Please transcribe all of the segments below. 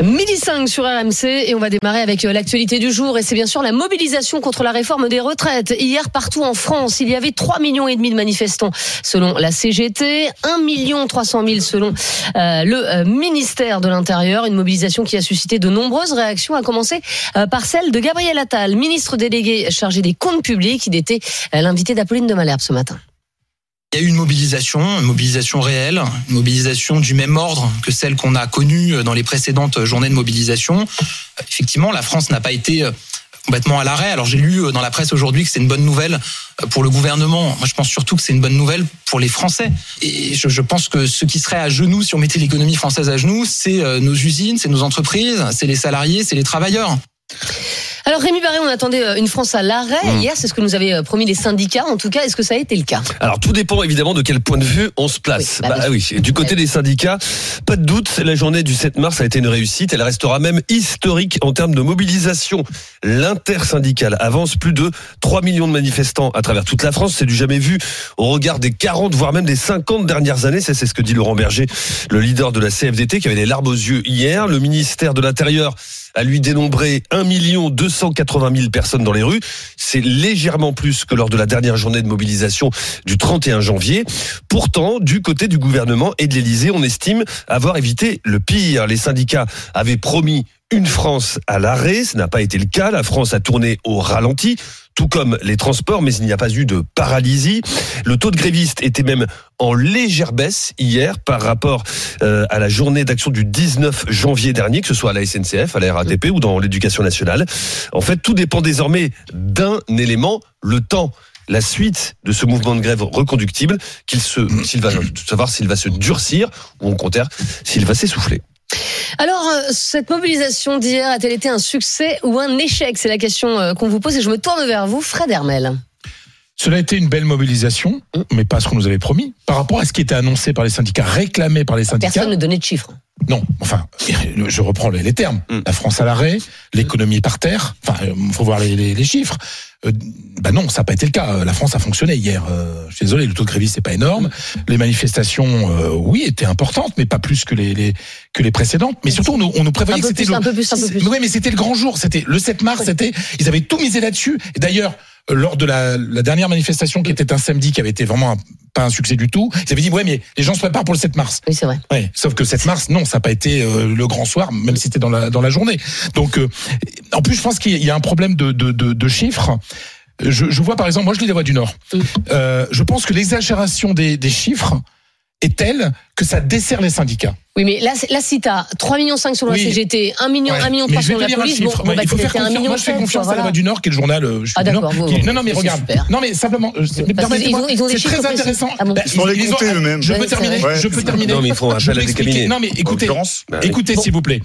Midi 5 sur RMC et on va démarrer avec euh, l'actualité du jour et c'est bien sûr la mobilisation contre la réforme des retraites. Hier partout en France, il y avait 3 millions et demi de manifestants selon la CGT, 1 million 300 000 selon euh, le euh, ministère de l'Intérieur, une mobilisation qui a suscité de nombreuses réactions à commencer par celle de Gabriel Attal, ministre délégué chargé des comptes publics, il était l'invité d'Apolline de Malherbe ce matin. Il y a eu une mobilisation, une mobilisation réelle, une mobilisation du même ordre que celle qu'on a connue dans les précédentes journées de mobilisation. Effectivement, la France n'a pas été complètement à l'arrêt. Alors j'ai lu dans la presse aujourd'hui que c'est une bonne nouvelle pour le gouvernement. Moi, je pense surtout que c'est une bonne nouvelle pour les Français. Et je, pense que ceux qui seraient à genoux, si on mettait l'économie française à genoux, c'est euh, nos usines, c'est nos entreprises, c'est les salariés, c'est les travailleurs. Alors Rémi Barré, on attendait euh, une France à l'arrêt. Hier, c'est ce que nous avaient euh, promis les syndicats. En tout cas, est-ce que ça a été le cas? Alors tout dépend évidemment de quel point de vue on se place. Oui, bah, Bah, oui, du côté des syndicats, pas de doute, la journée du 7 mars a été une réussite. Elle restera même historique en termes de mobilisation. L'intersyndicale avance plus de 3 millions de manifestants à travers toute la France. C'est du jamais vu au regard des 40 voire même des 50 dernières années. C'est ce que dit Laurent Berger, le leader de la CFDT, qui avait les larmes aux yeux hier. Le ministère de l'Intérieur a lui dénombré 1 280 000 personnes dans les rues. C'est légèrement plus que lors de la dernière journée de mobilisation du 31 janvier. Pourtant, du côté du gouvernement et de l'Élysée, on estime avoir évité le pire. Les syndicats avaient promis une France à l'arrêt. Ce n'a pas été le cas. La France a tourné au ralenti tout comme les transports, mais il n'y a pas eu de paralysie. Le taux de grévistes était même en légère baisse hier par rapport euh, à la journée d'action du 19 janvier dernier, que ce soit à la SNCF, à la RATP ou dans l'éducation nationale. En fait, tout dépend désormais d'un élément, le temps la suite de ce mouvement de grève reconductible, qu'il se, s'il va, savoir s'il va se durcir ou au contraire s'il va s'essouffler. Alors, euh, cette mobilisation d'hier a-t-elle été un succès ou un échec? C'est la question euh, qu'on vous pose et je me tourne vers vous, Fred Hermel. Cela a été une belle mobilisation, mais pas ce qu'on nous avait promis. Par rapport à ce qui était annoncé par les syndicats, réclamé par les syndicats. Personne ne donnait de chiffres. Non, enfin, je reprends les, termes. Mm. La France à l'arrêt, l'économie par terre. Enfin, il faut voir les, les, les chiffres. Euh, bah non, ça n'a pas été le cas. La France a fonctionné hier. Euh, je suis désolé, le taux de grévistes c'est pas énorme. Les manifestations, euh, oui, étaient importantes, mais pas plus que les, les que les précédentes. Mais surtout, on nous, on nous prévoyait Un peu que c'était plus, le, un peu plus, un peu plus. Oui, mais c'était le grand jour. C'était le 7 mars. C'était, ils avaient tout misé là-dessus. Et d'ailleurs, euh, lors de la, la dernière manifestation qui était un samedi, qui avait été vraiment un- pas un succès du tout, ils avaient dit ouais, mais les gens se préparent pour le 7 mars. Oui, c'est vrai. Ouais, sauf que 7 mars, non, ça n'a pas été euh, le grand soir, même si c'était dans la, dans la journée. Donc, euh, en plus, je pense qu'il y a un problème de, de, de, de chiffres. Je, je vois par exemple, moi je lis la Voix du Nord. Euh, je pense que l'exagération des, des chiffres est telle que ça dessert les syndicats. Oui, mais là, là si t'as 3 millions 5 sur la Oui. CGT, 1 million, Ouais. 1 million Mais 3 je vais sur la police, bon, bon, bah, il faut faire c'était 1 confiance. Moi, je fais 7, confiance quoi, à la voilà. Voix du Nord, qui est le journal. euh, je suis Ah, d'accord, qui- vous- Non, non, mais regarde. super. Non, mais simplement, euh, c'est- permettez-moi, ont- ils ont très intéressant. Ah bon Bah, Ils les compter eux-mêmes. Je peux terminer. Je peux terminer. Non, mais ils font Je appel peux à des cabinets. Non, mais écoutez. Bah écoutez, Bon. s'il vous plaît.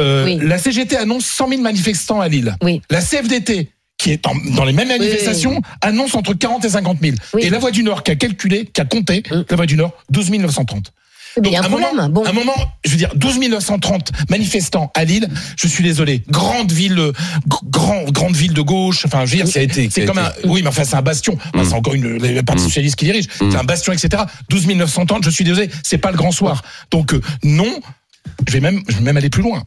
Euh, Oui. La CGT annonce 100 000 manifestants à Lille. Oui. La CFDT, qui est en- dans les mêmes manifestations, annonce entre 40 et 50 000. Oui. Et la Voix du Nord, qui a calculé, qui a compté, Mm. la Voix du Nord, 12 930. Mais il y a un problème. moment, Bon. un moment, je veux dire, 12 930 manifestants à Lille. Je suis désolé. Grande ville, grand, grande ville de gauche. Enfin, je veux dire, Ça a c'est comme été. un, oui, mais enfin, c'est un bastion. Enfin, Mm. c'est encore une, la partie Mm. socialiste qui dirige. Mm. C'est un bastion, etc. 12 930, je suis désolé. C'est pas le grand soir. Donc, euh, non. Je vais même, je vais même aller plus loin.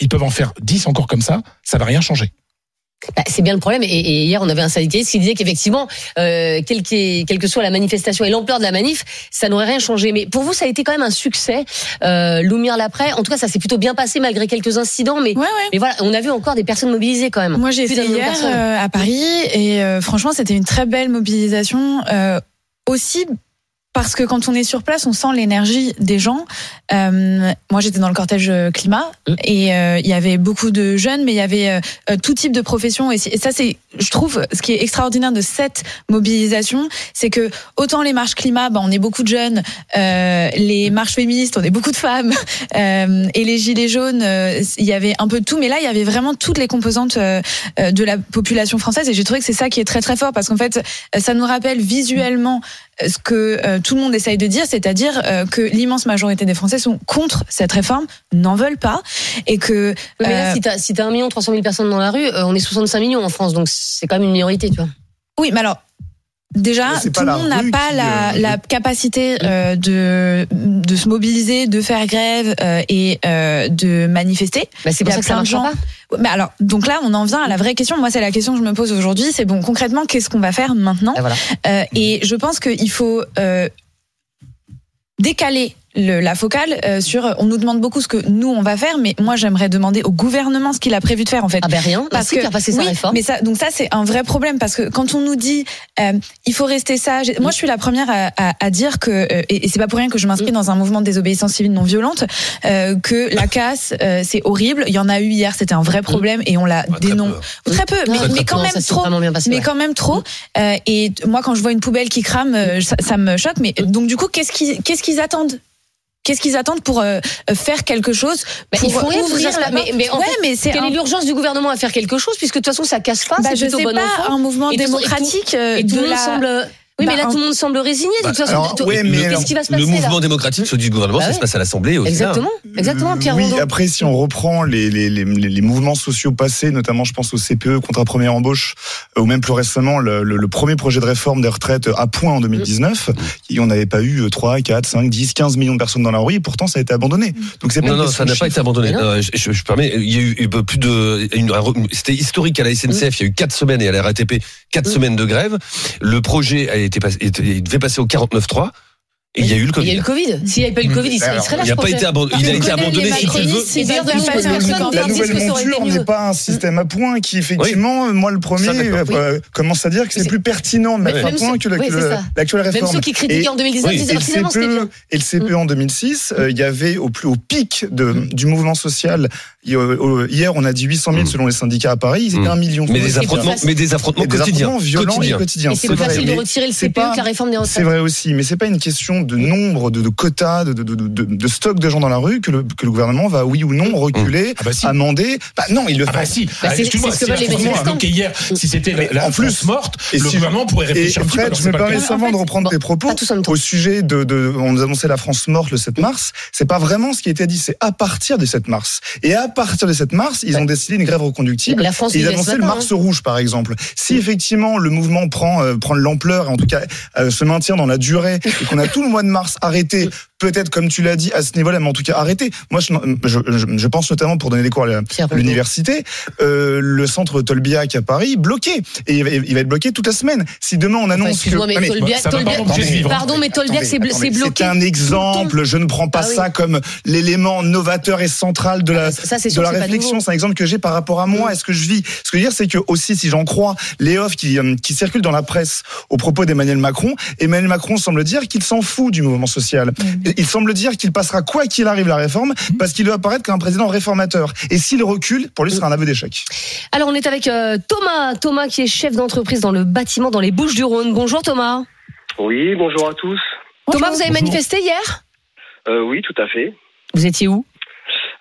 Ils peuvent en faire 10 encore comme ça. Ça va rien changer. Bah, c'est bien le problème. Et, et hier, on avait un syndicaliste qui disait qu'effectivement, euh, quelle, que soit la manifestation et l'ampleur de la manif, ça n'aurait rien changé. Mais pour vous, ça a été quand même un succès. Euh, Loumir l'après. En tout cas, ça s'est plutôt bien passé malgré quelques incidents. Mais, Ouais, ouais. mais voilà, on a vu encore des personnes mobilisées quand même. Moi, j'ai été hier euh, à Paris et euh, franchement, c'était une très belle mobilisation. aussi parce que quand on est sur place, on sent l'énergie des gens. Euh, moi, j'étais dans le cortège euh, climat Mm. et euh, il y avait beaucoup de jeunes, mais il y avait euh, euh, tout type de professions. Et, ça, c'est, je trouve, ce qui est extraordinaire de cette mobilisation, c'est que autant les marches climat, bah, on est beaucoup de jeunes, euh, les marches féministes, on est beaucoup de femmes, euh, et les gilets jaunes, il y avait un peu de tout, mais là, il y avait vraiment toutes les composantes de la population française. Et j'ai trouvé que c'est ça qui est très très fort parce qu'en fait, ça nous rappelle visuellement ce que euh, tout le monde essaye de dire, c'est-à-dire euh, que l'immense majorité des Français sont contre cette réforme, n'en veulent pas, et que mais là, euh, si t'as si t'as 1 million 300 000 personnes dans la rue, euh, on est 65 millions en France, donc c'est quand même une minorité, tu vois. oui, mais alors déjà, tout le monde n'a pas qui, la, euh, la capacité euh, de, de se mobiliser, de faire grève euh, et euh, de manifester. Bah, c'est Il y pour a ça que ça plein de marche gens- pas. Mais alors, donc là, on en vient à la vraie question. Moi, c'est la question que je me pose aujourd'hui. C'est bon, concrètement, qu'est-ce qu'on va faire maintenant Ah, voilà. Euh, Et je pense qu'il faut euh, décaler le, la focale euh, sur. On nous demande beaucoup ce que nous on va faire, mais moi, j'aimerais demander au gouvernement ce qu'il a prévu de faire en fait. Ah ben rien, parce que faire passer sa oui, réforme. mais ça, donc ça c'est un vrai problème parce que quand on nous dit euh, il faut rester sage, moi je suis la première à, à, à dire que euh, et, et c'est pas pour rien que je m'inscris Mm. dans un mouvement de désobéissance civile non violente euh, que la casse euh, c'est horrible. Il y en a eu hier, c'était un vrai problème et on l'a Ouais, très dénoncé peu. très peu, mais, Non, mais quand même trop. passé, Mais ouais. quand même trop. Euh, et moi, quand je vois une poubelle qui crame, euh, ça, ça me choque. Mais donc, du coup, qu'est-ce qu'ils qu'est-ce qu'ils attendent? Qu'est-ce qu'ils attendent pour euh, faire quelque chose? Bah, pour font rien pour ouvrir la mais- mais en ouais, fait, mais c'est Quelle un- est l'urgence du gouvernement à faire quelque chose? Puisque de toute façon ça casse pas, bah, c'est je plutôt sais bon pas enfant. un mouvement Et tout- et tout- démocratique euh, Et tout de la- semble. Oui, mais Bah, là, tout le monde semble résigné. De toute Bah, façon, alors, tout- ouais, mais qu'est-ce alors, qui va se passer Le mouvement là démocratique, celui du gouvernement, Bah ça se passe à l'Assemblée aussi. Exactement, exactement. Pierre oui, Rondeau. après, si on reprend les, les, les, les mouvements sociaux passés, notamment, je pense au CPE, contrat première embauche, euh, ou même plus récemment, le, le, le premier projet de réforme des retraites à point en 2019, et on n'avait pas eu 3, 4, 5, 10, 15 millions de personnes dans la rue, et pourtant, ça a été abandonné. Donc, c'est pas Non, non, ça n'a pas été abandonné. Non. Euh, je, je, je permets, il y a eu eu plus de, c'était historique à la SNCF. Il y a eu quatre semaines et à la RATP quatre Mm. semaines de grève. Le projet a été passé, était- il devait passer au 49.3 et il y a eu le Il y a Covid. eu le Covid. S'il n'y avait pas eu le Covid, il serait, il serait là. Il n'a pas été abandonné. Il a Tu été abandonné si tu veux. La nouvelle monture n'est pas un système à points qui, effectivement, moi, le premier, euh, commence à dire que c'est plus pertinent de mettre Même à point que l'actuelle Même réforme. ceux qui critiquaient Et- en 2019 oui, disaient Et alors le finalement c'était bien. CPE, et le CPE en 2006, euh, il y avait au plus au pic de, du mouvement social. Il y a- au- Hier, on a dit 800 000 Mm. selon les syndicats à Paris. Ils étaient Mm. un million. Mais des c'est affrontements, mais des affrontements quotidiens. affrontements violents Quotidiens. et quotidiens. Et c'est plus facile de retirer le c'est CPE pas- que la réforme des C'est retraites. vrai aussi, mais c'est pas une question de nombre, de, de quotas, de, de, de, de, de stock de gens dans la rue que le, que le gouvernement va, oui ou non, reculer, Ah bah si. amender. Bah non, il le Ah fait. bah si, Bah, Ah, c'est- excuse-moi, c'est ce que si hier, si c'était la en plus- France morte, et le si- gouvernement pourrait réfléchir un petit peu, je c'est me permets seulement En de reprendre tes propos au sujet de, de, on nous annonçait la France morte le 7 mars. C'est pas vraiment ce qui a été dit, c'est à partir du 7 mars. Et à partir du 7 mars, ils ont décidé une grève reconductible. La France Et ils annonçaient le mars rouge, par exemple. Si effectivement le mouvement prend euh, prend de l'ampleur et en tout cas euh, se maintient dans la durée et qu'on a tout le mois de mars arrêté, peut-être comme tu l'as dit à ce niveau-là, mais en tout cas arrêté. Moi, je, je, je- je pense notamment pour donner des cours à la- l'université, euh, le centre Tolbiac à Paris bloqué et il va, il va être bloqué toute la semaine. Si demain on Enfin, annonce que excuse-moi, mais Ah, mais- Tolbiac, ça va pas Tolbiac- vivre. pardon, mais Tolbiac, c'est bloqué. C'est un exemple. Je ne prends pas Ah oui. ça comme l'élément novateur et central de la, Ah, ça, c'est de sûr la réflexion. C'est un exemple que j'ai par rapport à moi. Mm. Est-ce que je vis Ce que je veux dire, c'est que aussi, si j'en crois les offres qui, euh, qui circulent dans la presse au propos d'Emmanuel Macron, Emmanuel Macron semble dire qu'il s'en fout du mouvement social. Mm. Il semble dire qu'il passera quoi qu'il arrive la réforme parce qu'il doit apparaître comme un président réformateur. Et s'il recule, pour lui, ce sera un aveu d'échec. Alors on est avec euh, Thomas, Thomas qui est chef d'entreprise dans le bâtiment dans les Bouches-du-Rhône. Bonjour Thomas. Oui, bonjour à tous. Thomas, vous avez manifesté hier? Euh, oui, tout à fait. Vous étiez où?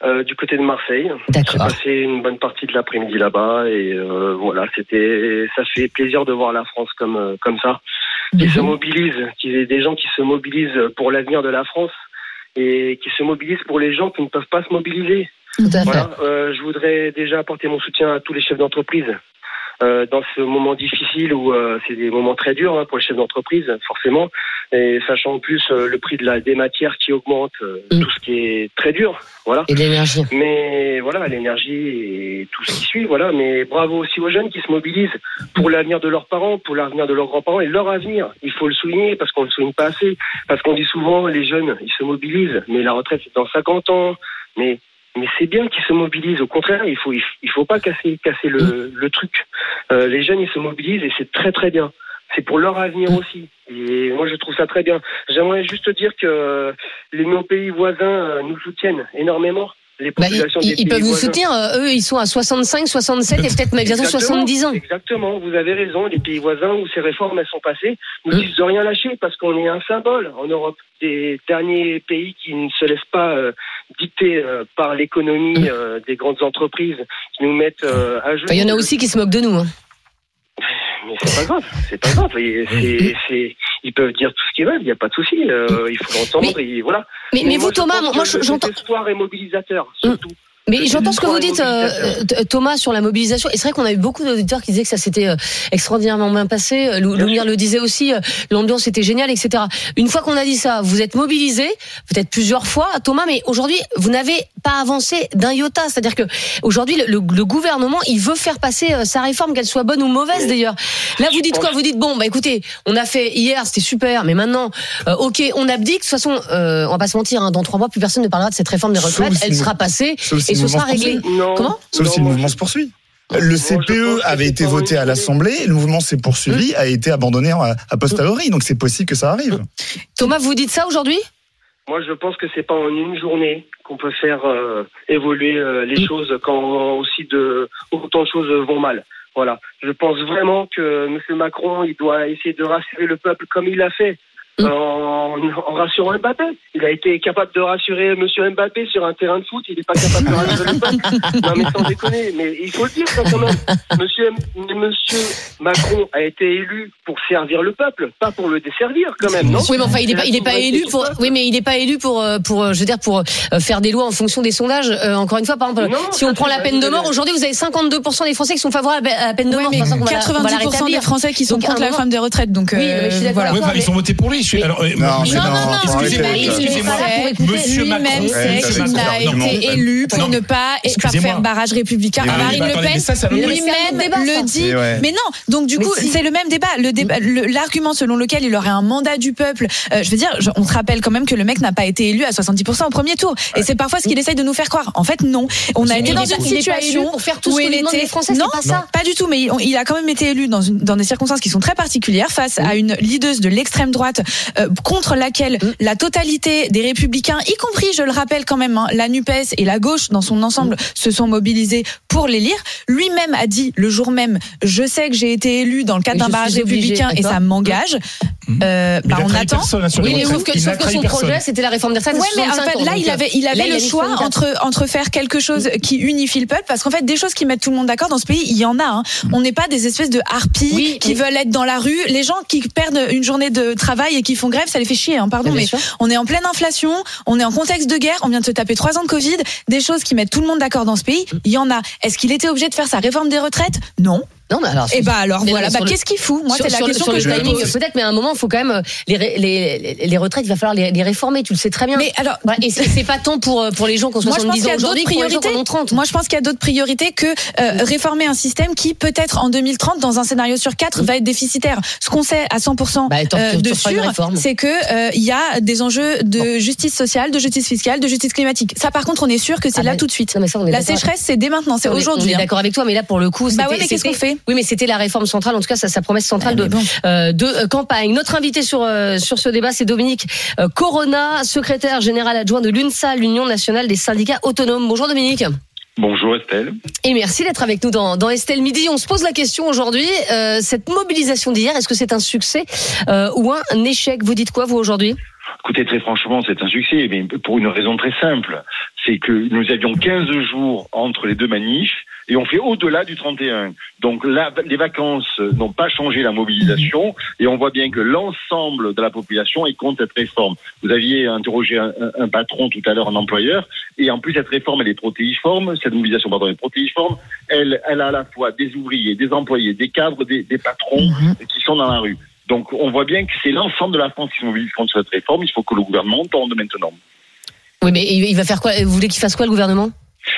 Euh, du côté de Marseille. J'ai passé une bonne partie de l'après-midi là-bas et euh, voilà, c'était, ça fait plaisir de voir la France comme euh, comme ça, qui se mobilise, qu'il y ait des gens qui se mobilisent pour l'avenir de la France et qui se mobilisent pour les gens qui ne peuvent pas se mobiliser. Tout à fait. Voilà, euh, je voudrais déjà apporter mon soutien à tous les chefs d'entreprise. Euh, dans ce moment difficile où euh, c'est des moments très durs hein, pour les chefs d'entreprise, forcément, et sachant en plus euh, le prix de la des matières qui augmente, euh, Mm. tout ce qui est très dur, voilà. Et l'énergie. Mais voilà, l'énergie et tout ce qui suit, voilà. Mais bravo aussi aux jeunes qui se mobilisent pour l'avenir de leurs parents, pour l'avenir de leurs grands-parents et leur avenir. Il faut le souligner parce qu'on le souligne pas assez. Parce qu'on dit souvent, les jeunes, ils se mobilisent, mais la retraite c'est dans 50 ans. Mais mais c'est bien qu'ils se mobilisent. Au contraire, il faut il faut pas casser casser le, le truc. Euh, les jeunes, ils se mobilisent et c'est très très bien. C'est pour leur avenir aussi. Et moi, je trouve ça très bien. J'aimerais juste dire que les nos pays voisins euh, nous soutiennent énormément. Les Bah, ils, populations ils- des ils pays peuvent voisins. soutenir. euh, eux, ils sont à 65, 67 et peut-être même bientôt Exactement, 70 ans. Exactement, vous avez raison. Les pays voisins où ces réformes elles sont passées nous Mm. disent de rien lâcher parce qu'on est un symbole en Europe des derniers pays qui ne se laissent pas euh, dicter euh, par l'économie Mm. euh, des grandes entreprises qui nous mettent à genoux. Enfin, Il y en a aussi qui se moquent de nous. hein. Mais c'est pas grave, c'est pas grave. C'est- ils peuvent dire tout ce qu'ils veulent, il n'y a pas de souci. euh, il faut l'entendre et voilà. Mais, mais vous, Thomas, moi, j'entends. désespoir est mobilisateur, surtout. Mais j'entends ce que vous dites, euh, euh, Thomas, sur la mobilisation. Et c'est vrai qu'on a eu beaucoup d'auditeurs qui disaient que ça s'était euh, extraordinairement bien passé. Euh, Loumir le disait aussi, l'ambiance était géniale, etc. Une fois qu'on a dit ça, vous êtes mobilisés, peut-être plusieurs fois, Thomas, mais aujourd'hui, vous n'avez pas avancé d'un iota. C'est-à-dire que aujourd'hui, le, le- gouvernement, il veut faire passer sa réforme, qu'elle soit bonne ou mauvaise d'ailleurs. Là, vous dites quoi? Vous dites bon, bah écoutez, on a fait hier, c'était super, mais maintenant, euh, ok, on abdique. De toute façon, euh, on va pas se mentir, hein, dans trois mois, plus personne ne parlera de cette réforme des retraites. Elle sera passée et ce sera réglé. Non. Comment Sauf si le moi, mouvement se poursuit. Le CPE avait été voté à l'Assemblée, le mouvement s'est poursuivi, a été abandonné a a posteriori, donc c'est possible que ça arrive. Thomas, vous dites ça aujourd'hui? Moi, je pense que c'est pas en une journée qu'on peut faire euh, évoluer euh, les choses quand aussi de autant de choses vont mal. Voilà. Je pense vraiment que M. Macron, il doit essayer de rassurer le peuple comme il l'a fait. Mm. En, en rassurant Mbappé. Il a été capable de rassurer M. Mbappé sur un terrain de foot, il n'est pas capable de rassurer le peuple. Non mais sans déconner, mais il faut le dire ça quand même. Monsieur, M- monsieur Macron a été élu pour servir le peuple, pas pour le desservir quand même, non? Oui, mais enfin, il n'est pas, il est pas élu pour. Oui, mais il n'est pas élu pour, pour, euh, je veux dire, pour euh, faire des lois en fonction des sondages. Euh, encore une fois, par exemple, Non, si on prend la peine de mort, aujourd'hui, vous avez 52% des Français qui sont favorables à la peine de Ouais, mort. mais C'est pour ça qu'on va la- on va la 90% des. Français qui sont Donc, contre la réforme des retraites. Donc, Oui, mais je suis euh, d'accord voilà. Ouais, ils ont voté pour lui. Je suis, Mais- alors, euh, Non, non, faut excusez-moi, excusez-moi. Monsieur Macron. n'a argument. été élu pour Non, ne pas, faire barrage républicain. Mais oui, Marine Le Pen lui-même le dit. Mais non, donc du coup, c'est le même débat. Le débat, le- l'argument selon lequel il aurait un mandat du peuple. euh, je veux dire, on se rappelle quand même que le mec n'a pas été élu à 70% au premier tour. Et c'est parfois ce qu'il essaye de nous faire croire. En fait, non. On a été dans une situation pour faire tout où ce il était. les Français, non, pas ça. pas du tout. Mais il, il a quand même été élu dans, une, dans des circonstances qui sont très particulières face à une leaduse de l'extrême droite euh, contre laquelle Mm. la totalité des républicains, y compris, je le rappelle quand même, hein, la Nupes et la gauche dans son ensemble, se sont mobilisés pour l'élire. Lui-même a dit le jour même, je sais que j'ai été élu dans le cadre d'un barrage républicain et ça m'engage. Mhm. Euh, Il bah, on attend. personne, sur les Oui, mais retraites. sauf que, Il sauf que son personne. projet, c'était la réforme des retraites. Ouais, mais en 65 fait, ans, là, il avait, il avait il a le choix 64. entre, entre faire quelque chose qui unifie le peuple, parce qu'en fait, des choses qui mettent tout le monde d'accord dans ce pays, il y en a. hein. On n'est pas des espèces de harpies Oui, qui veulent être dans la rue. Les gens qui perdent une journée de travail et qui font grève, ça les fait chier, hein, pardon, Bien mais sûr. on est en pleine inflation, on est en contexte de guerre, on vient de se taper trois ans de Covid, des choses qui mettent tout le monde d'accord dans ce pays, il y en a. Est-ce qu'il était obligé de faire sa réforme des retraites? Non. Non, mais alors. Et bah alors Mais voilà, bah qu'est-ce qu'il fout? Moi, c'est la question que je timing, peut-être, mais à un moment, il faut quand même euh, les, les, les retraites, il va falloir les, les réformer. Tu le sais très bien. Mais alors, et c'est pas tant pour euh, pour les gens pense 70 qu'il y ans a d'autres aujourd'hui pour les gens ont 30. Moi, je pense qu'il y a d'autres priorités que euh, réformer un système qui, peut-être en 2030, dans un scénario sur quatre, va être déficitaire. Ce qu'on sait à 100% Bah, euh, de sûr, c'est que euh, il y a des enjeux de justice sociale, de justice fiscale, de justice climatique. Ça, par contre, on est sûr que c'est Ah, là mais- tout de suite. Non, mais ça, on est La sécheresse, c'est dès maintenant, c'est aujourd'hui. Hein. d'accord avec toi, mais là pour le coup, Bah c'était- qu'est-ce qu'on fait? Oui, mais c'était la réforme centrale, en tout cas, ça, sa promesse centrale Ah, de, bon. euh, de euh, campagne. Notre invité sur euh, sur ce débat, c'est Dominique Corona, secrétaire général adjoint de l'UNSA, l'Union nationale des syndicats autonomes. Bonjour Dominique. Bonjour Estelle. Et merci d'être avec nous dans, dans Estelle Midi. On se pose la question aujourd'hui, euh, cette mobilisation d'hier, est-ce que c'est un succès euh, ou un échec? Vous dites quoi, vous, aujourd'hui? Écoutez, très franchement, c'est un succès, mais pour une raison très simple. C'est que nous avions 15 jours entre les deux manifs et on fait au-delà du 31. Donc là, les vacances n'ont pas changé la mobilisation et on voit bien que l'ensemble de la population est contre cette réforme. Vous aviez interrogé un, patron tout à l'heure, un employeur, et en plus cette réforme, elle est protéiforme, cette mobilisation, pardon, est protéiforme. Elle, elle a à la fois des ouvriers, des employés, des cadres, des, des patrons qui sont dans la rue. Donc on voit bien que c'est l'ensemble de la France qui se mobilise contre cette réforme. Il faut que le gouvernement tombe maintenant. Oui, mais il va faire quoi? Vous voulez qu'il fasse quoi, le gouvernement?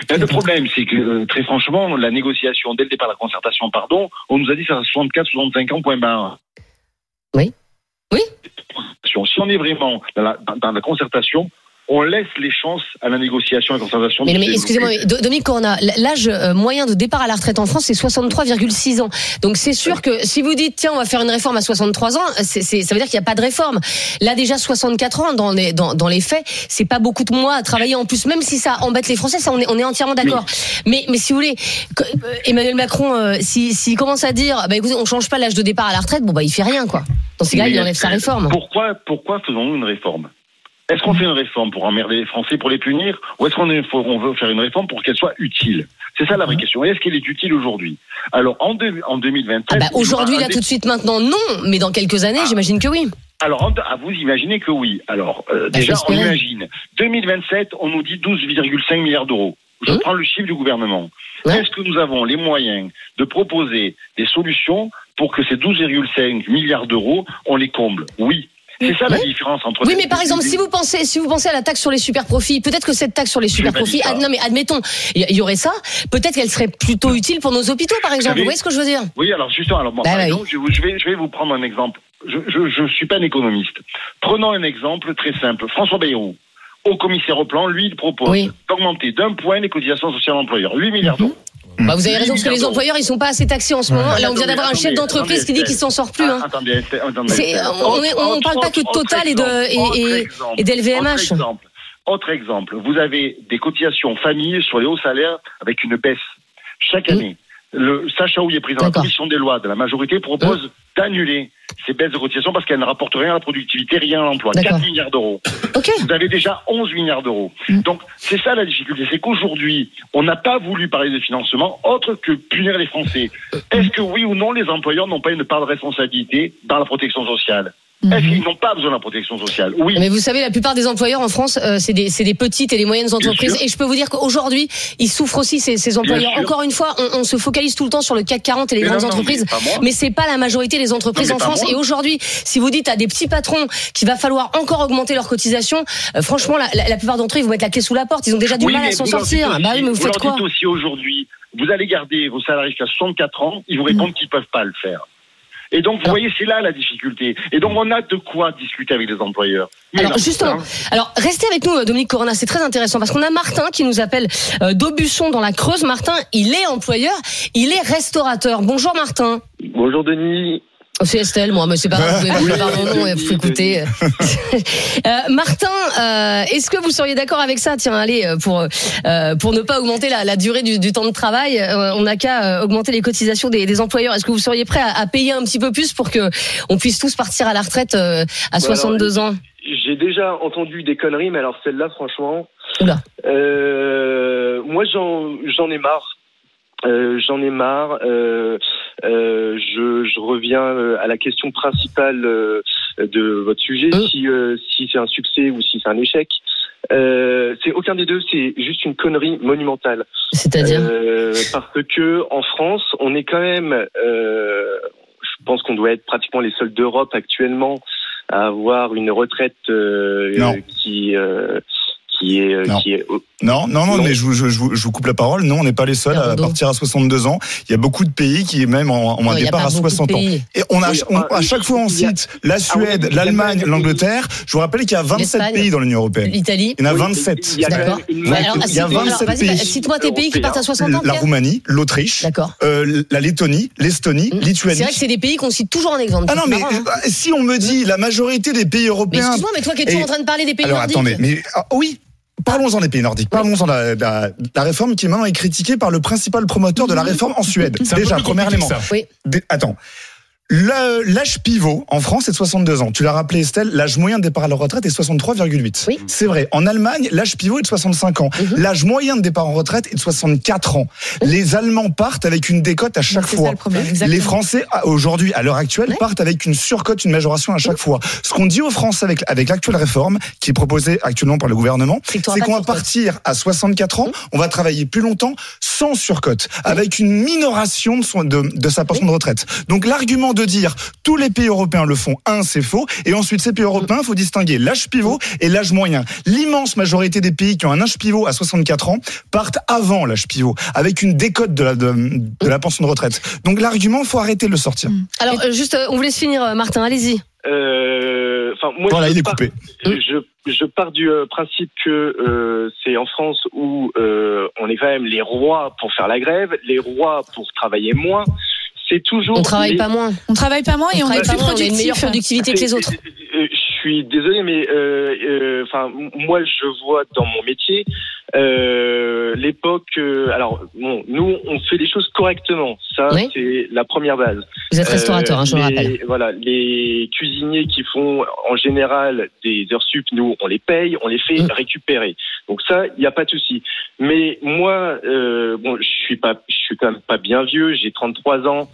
Ben, le problème, c'est que euh, très franchement, la négociation, dès le départ, la concertation, pardon, on nous a dit que ça sera 64, 65 ans, point barre. Oui. Oui. Si on est vraiment dans la, dans- dans la concertation, on laisse les chances à la négociation et à la concertation. Mais, mais se excusez-moi, Dominique Corona, l'âge euh, moyen de départ à la retraite en France, c'est 63,6 ans. Donc c'est sûr que si vous dites, tiens, on va faire une réforme à 63 ans, c'est, c'est- ça veut dire qu'il n'y a pas de réforme. Là, déjà 64 ans, dans les, dans, dans les faits, c'est pas beaucoup de mois à travailler en plus, même si ça embête les Français, ça, on est, on est entièrement d'accord. Mais, mais si vous voulez, euh, Emmanuel Macron, euh, s'il si, s'il commence à dire, bah écoutez, on change pas l'âge de départ à la retraite, bon bah il fait rien, quoi. Dans ces cas-là, il enlève sa réforme. Pourquoi, pourquoi faisons-nous une réforme? Est-ce qu'on fait une réforme pour emmerder les Français, pour les punir Ou est-ce qu'on on veut faire une réforme pour qu'elle soit utile? C'est ça la vraie question. Et est-ce qu'elle est utile aujourd'hui? Alors, en, deux- en 2027... Ah bah, aujourd'hui, là, tout de suite, maintenant, non. Mais dans quelques années, Ah. j'imagine que oui. Alors, ah, vous imaginez que oui. Alors, euh, Bah, déjà, on imagine. 2027, on nous dit 12,5 milliards d'euros. je Mmh. prends le chiffre du gouvernement. Ouais. Est-ce que nous avons les moyens de proposer des solutions pour que ces 12,5 milliards d'euros, on les comble? Oui. C'est ça la différence entre. Oui, les- mais par exemple, si vous pensez, si vous pensez à la taxe sur les super profits, peut-être que cette taxe sur les super profits, non mais admettons, il y, aurait ça, peut-être qu'elle serait plutôt utile pour nos hôpitaux, par exemple. Vous voyez ce que je veux dire Oui, alors justement, alors moi, Bah par oui. exemple, je, vais, je vais vous prendre un exemple. Je, je suis pas un économiste. Prenons un exemple très simple. François Bayrou, au commissaire au plan, lui, il propose Oui. d'augmenter d'un point les cotisations sociales employeurs. 8 milliards d'euros. Bah, vous avez raison, parce que les employeurs, ils sont pas assez taxés en ce moment. Là, on vient d'avoir un chef d'entreprise qui dit qu'il s'en sort plus. Hein. attendez, attendez, on Autre- parle pas que de Total et de- d'LVMH. Autre exemple, autre exemple, vous avez des cotisations famille sur les hauts salaires avec une baisse chaque année. Le Sacha Houillet, président de la commission des lois de la majorité, propose d'annuler ces baisses de cotisations parce qu'elles ne rapportent rien à la productivité, rien à l'emploi. D'accord. 4 milliards d'euros. Vous avez déjà 11 milliards d'euros. Mm. Donc, c'est ça la difficulté. C'est qu'aujourd'hui, on n'a pas voulu parler de financement autre que punir les Français. Est-ce que oui ou non, les employeurs n'ont pas une part de responsabilité dans la protection sociale? Est-ce qu'ils n'ont pas besoin de la protection sociale? Oui. Mais vous savez, la plupart des employeurs en France, euh, c'est des, petites et des moyennes entreprises. Et je peux vous dire qu'aujourd'hui, ils souffrent aussi, ces, ces employeurs. Encore une fois, on, on se focalise tout le temps sur le CAC 40 et les Mais grandes non, non, entreprises. mais c'est pas la majorité des entreprises Non, en France. Et aujourd'hui, si vous dites à des petits patrons qu'il va falloir encore augmenter leurs cotisations, euh, franchement, la, la- la plupart d'entre eux, ils vont mettre la clé sous la porte. Ils ont déjà du Oui, mal à s'en vous sortir. aussi- Bah oui, mais vous faites leur quoi? aussi aujourd'hui, vous allez garder vos salariés jusqu'à 64 ans, ils vous répondent qu'ils peuvent pas le faire. Et donc, vous Alors- voyez, c'est là la difficulté. Et donc, on a de quoi discuter avec les employeurs. Mais Alors justement, hein. alors restez avec nous, Dominique Corona, c'est très intéressant parce qu'on a Martin qui nous appelle euh, d'Aubusson dans la Creuse. Martin, il est employeur, il est restaurateur. Bonjour Martin. Bonjour Denis. C'est Estelle, moi, mais c'est pas grave, vous pouvez par mon nom, il faut écouter. Euh, Martin, euh, est-ce que vous seriez d'accord avec ça? Tiens, allez, euh, pour euh, pour ne pas augmenter la, la durée du, du temps de travail, euh, on n'a qu'à euh, augmenter les cotisations des, des employeurs. Est-ce que vous seriez prêt à, à payer un petit peu plus pour que on puisse tous partir à la retraite euh, à 62 ans? J'ai déjà entendu des conneries, mais alors celle-là, franchement, Oula. euh, moi j'en j'en ai marre. Euh, j'en ai marre. Euh, je, je reviens euh, à la question principale euh, de votre sujet, Euh. si, euh, si c'est un succès ou si c'est un échec. Euh, c'est aucun des deux, c'est juste une connerie monumentale. C'est-à-dire Euh, parce que en France, on est quand même, euh, je pense qu'on doit être pratiquement les seuls d'Europe actuellement à avoir une retraite euh, Non. qui euh, qui est Non. qui est Non, non, non, Non. mais je, vous- je, je, vous- je vous coupe la parole. Non, on n'est pas les seuls à partir à 62 ans. Il y a beaucoup de pays qui, même, ont, un départ à beaucoup de 60 ans. Et on a, on- enfin, à chaque fois, on cite la Suède, il y a l'Allemagne, l'Angleterre. Je vous rappelle qu'il y a 27 L'Espagne. pays dans l'Union européenne. L'Italie Il y en a Oui, 27. il y a il y a cite- alors, 27 vas-y, pays. cite-moi tes pays qui partent à 60 ans. La. Roumanie, l'Autriche, D'accord. euh, la Lettonie, l'Estonie, Mmh. Lituanie. C'est vrai que c'est des pays qu'on cite toujours en exemple. Ah non, mais hein. euh, si on me dit la majorité des pays Mais européens. excuse-moi, mais toi qui es toujours en train de parler des pays Alors nordiques. attendez, mais ah, oui. Parlons-en des pays nordiques. Parlons-en de la, réforme qui maintenant est critiquée par le principal promoteur de la réforme en Suède. Déjà, premier élément. Oui. Attends. L'âge pivot en France est de 62 ans. Tu l'as rappelé Estelle, l'âge moyen de départ à la retraite est 63,8. Oui. C'est vrai. En Allemagne, l'âge pivot est de 65 ans. Mhm. L'âge moyen de départ en retraite est de 64 ans. Les Allemands partent avec une décote à chaque C'est fois. ça le problème. Les. Français, aujourd'hui, à l'heure actuelle, partent avec une surcote, une majoration à chaque fois. Ce qu'on dit aux Français avec, avec l'actuelle réforme, qui est proposée actuellement par le gouvernement, C'est qu'on va partir à 64 ans, on va travailler plus longtemps sans surcote, avec une minoration de, son, de, de sa pension de retraite. Donc l'argument de dire tous les pays européens le font, un, c'est faux, et ensuite ces pays européens, il faut distinguer l'âge pivot et l'âge moyen. L'immense majorité des pays qui ont un âge pivot à 64 ans partent avant l'âge pivot, avec une décote de la, de, de la pension de retraite. Donc l'argument, faut arrêter de le sortir. Alors, euh, juste, euh, on vous laisse finir, euh, Martin, allez-y. euh, enfin moi Voilà, je il est pars- coupé. je, je pars du euh, principe que euh, c'est en France où euh, on est quand même les rois pour faire la grève, les rois pour travailler moins. C'est toujours On travaille les- pas moins. On travaille pas moins et on, travaille est pas plus moins, on a une meilleure productivité que les autres. Euh, Je suis désolé, mais euh, euh, enfin moi je vois dans mon métier euh, l'époque. euh, alors bon, nous on fait les choses correctement. Ça Oui. c'est la première base. Vous êtes restaurateur, Euh, hein, je le les- rappelle. Voilà, les cuisiniers qui font en général des heures sup, nous on les paye, on les fait Mm. récupérer. Donc ça, il n'y a pas de souci. Mais moi, euh, bon, je suis pas, je suis quand même pas bien vieux. J'ai 33 ans.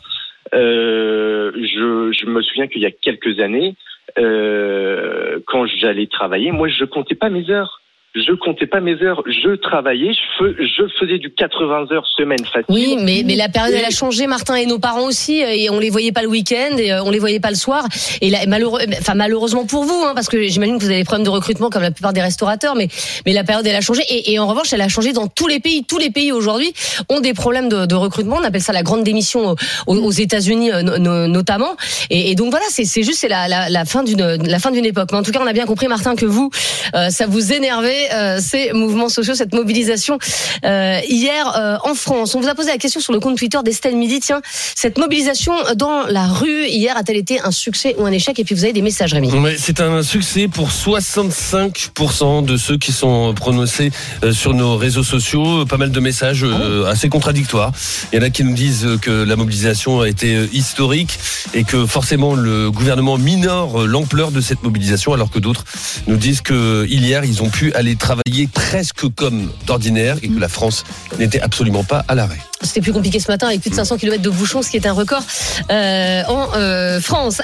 Euh, je, je me souviens qu'il y a quelques années, euh, quand j'allais travailler, moi je comptais pas mes heures. Je comptais pas mes heures, je travaillais, je, fais- je faisais du 80 heures semaine facile. Oui, mais, mais la période elle a changé, Martin, et nos parents aussi, et on les voyait pas le week-end, et euh, on les voyait pas le soir. Et là, malheureux, enfin malheureusement pour vous, hein, parce que j'imagine que vous avez des problèmes de recrutement comme la plupart des restaurateurs, mais mais la période elle a changé, et, et en revanche elle a changé dans tous les pays. Tous les pays aujourd'hui ont des problèmes de, de recrutement. On appelle ça la grande démission aux, aux États-Unis euh, no- no- notamment. Et, et donc voilà, c'est juste c'est la, la, la fin d'une la fin d'une époque. Mais en tout cas, on a bien compris, Martin, que vous euh, ça vous énervait euh, ces mouvements sociaux, cette mobilisation euh, hier euh, en France. On vous a posé la question sur le compte Twitter d'Estelle Midi. Tiens, cette mobilisation dans la rue hier a-t-elle été un succès ou un échec? Et puis vous avez des messages, Rémi. Ouais, c'est un succès pour 65% de ceux qui sont prononcés sur nos réseaux sociaux. Pas mal de messages euh, assez contradictoires. Il y en a qui nous disent que la mobilisation a été historique et que forcément le gouvernement minore l'ampleur de cette mobilisation, alors que d'autres nous disent que hier ils ont pu aller travailler presque comme d'ordinaire et que la France n'était absolument pas à l'arrêt. C'était plus compliqué ce matin avec plus de 500 km de bouchons, ce qui est un record euh, en euh, France.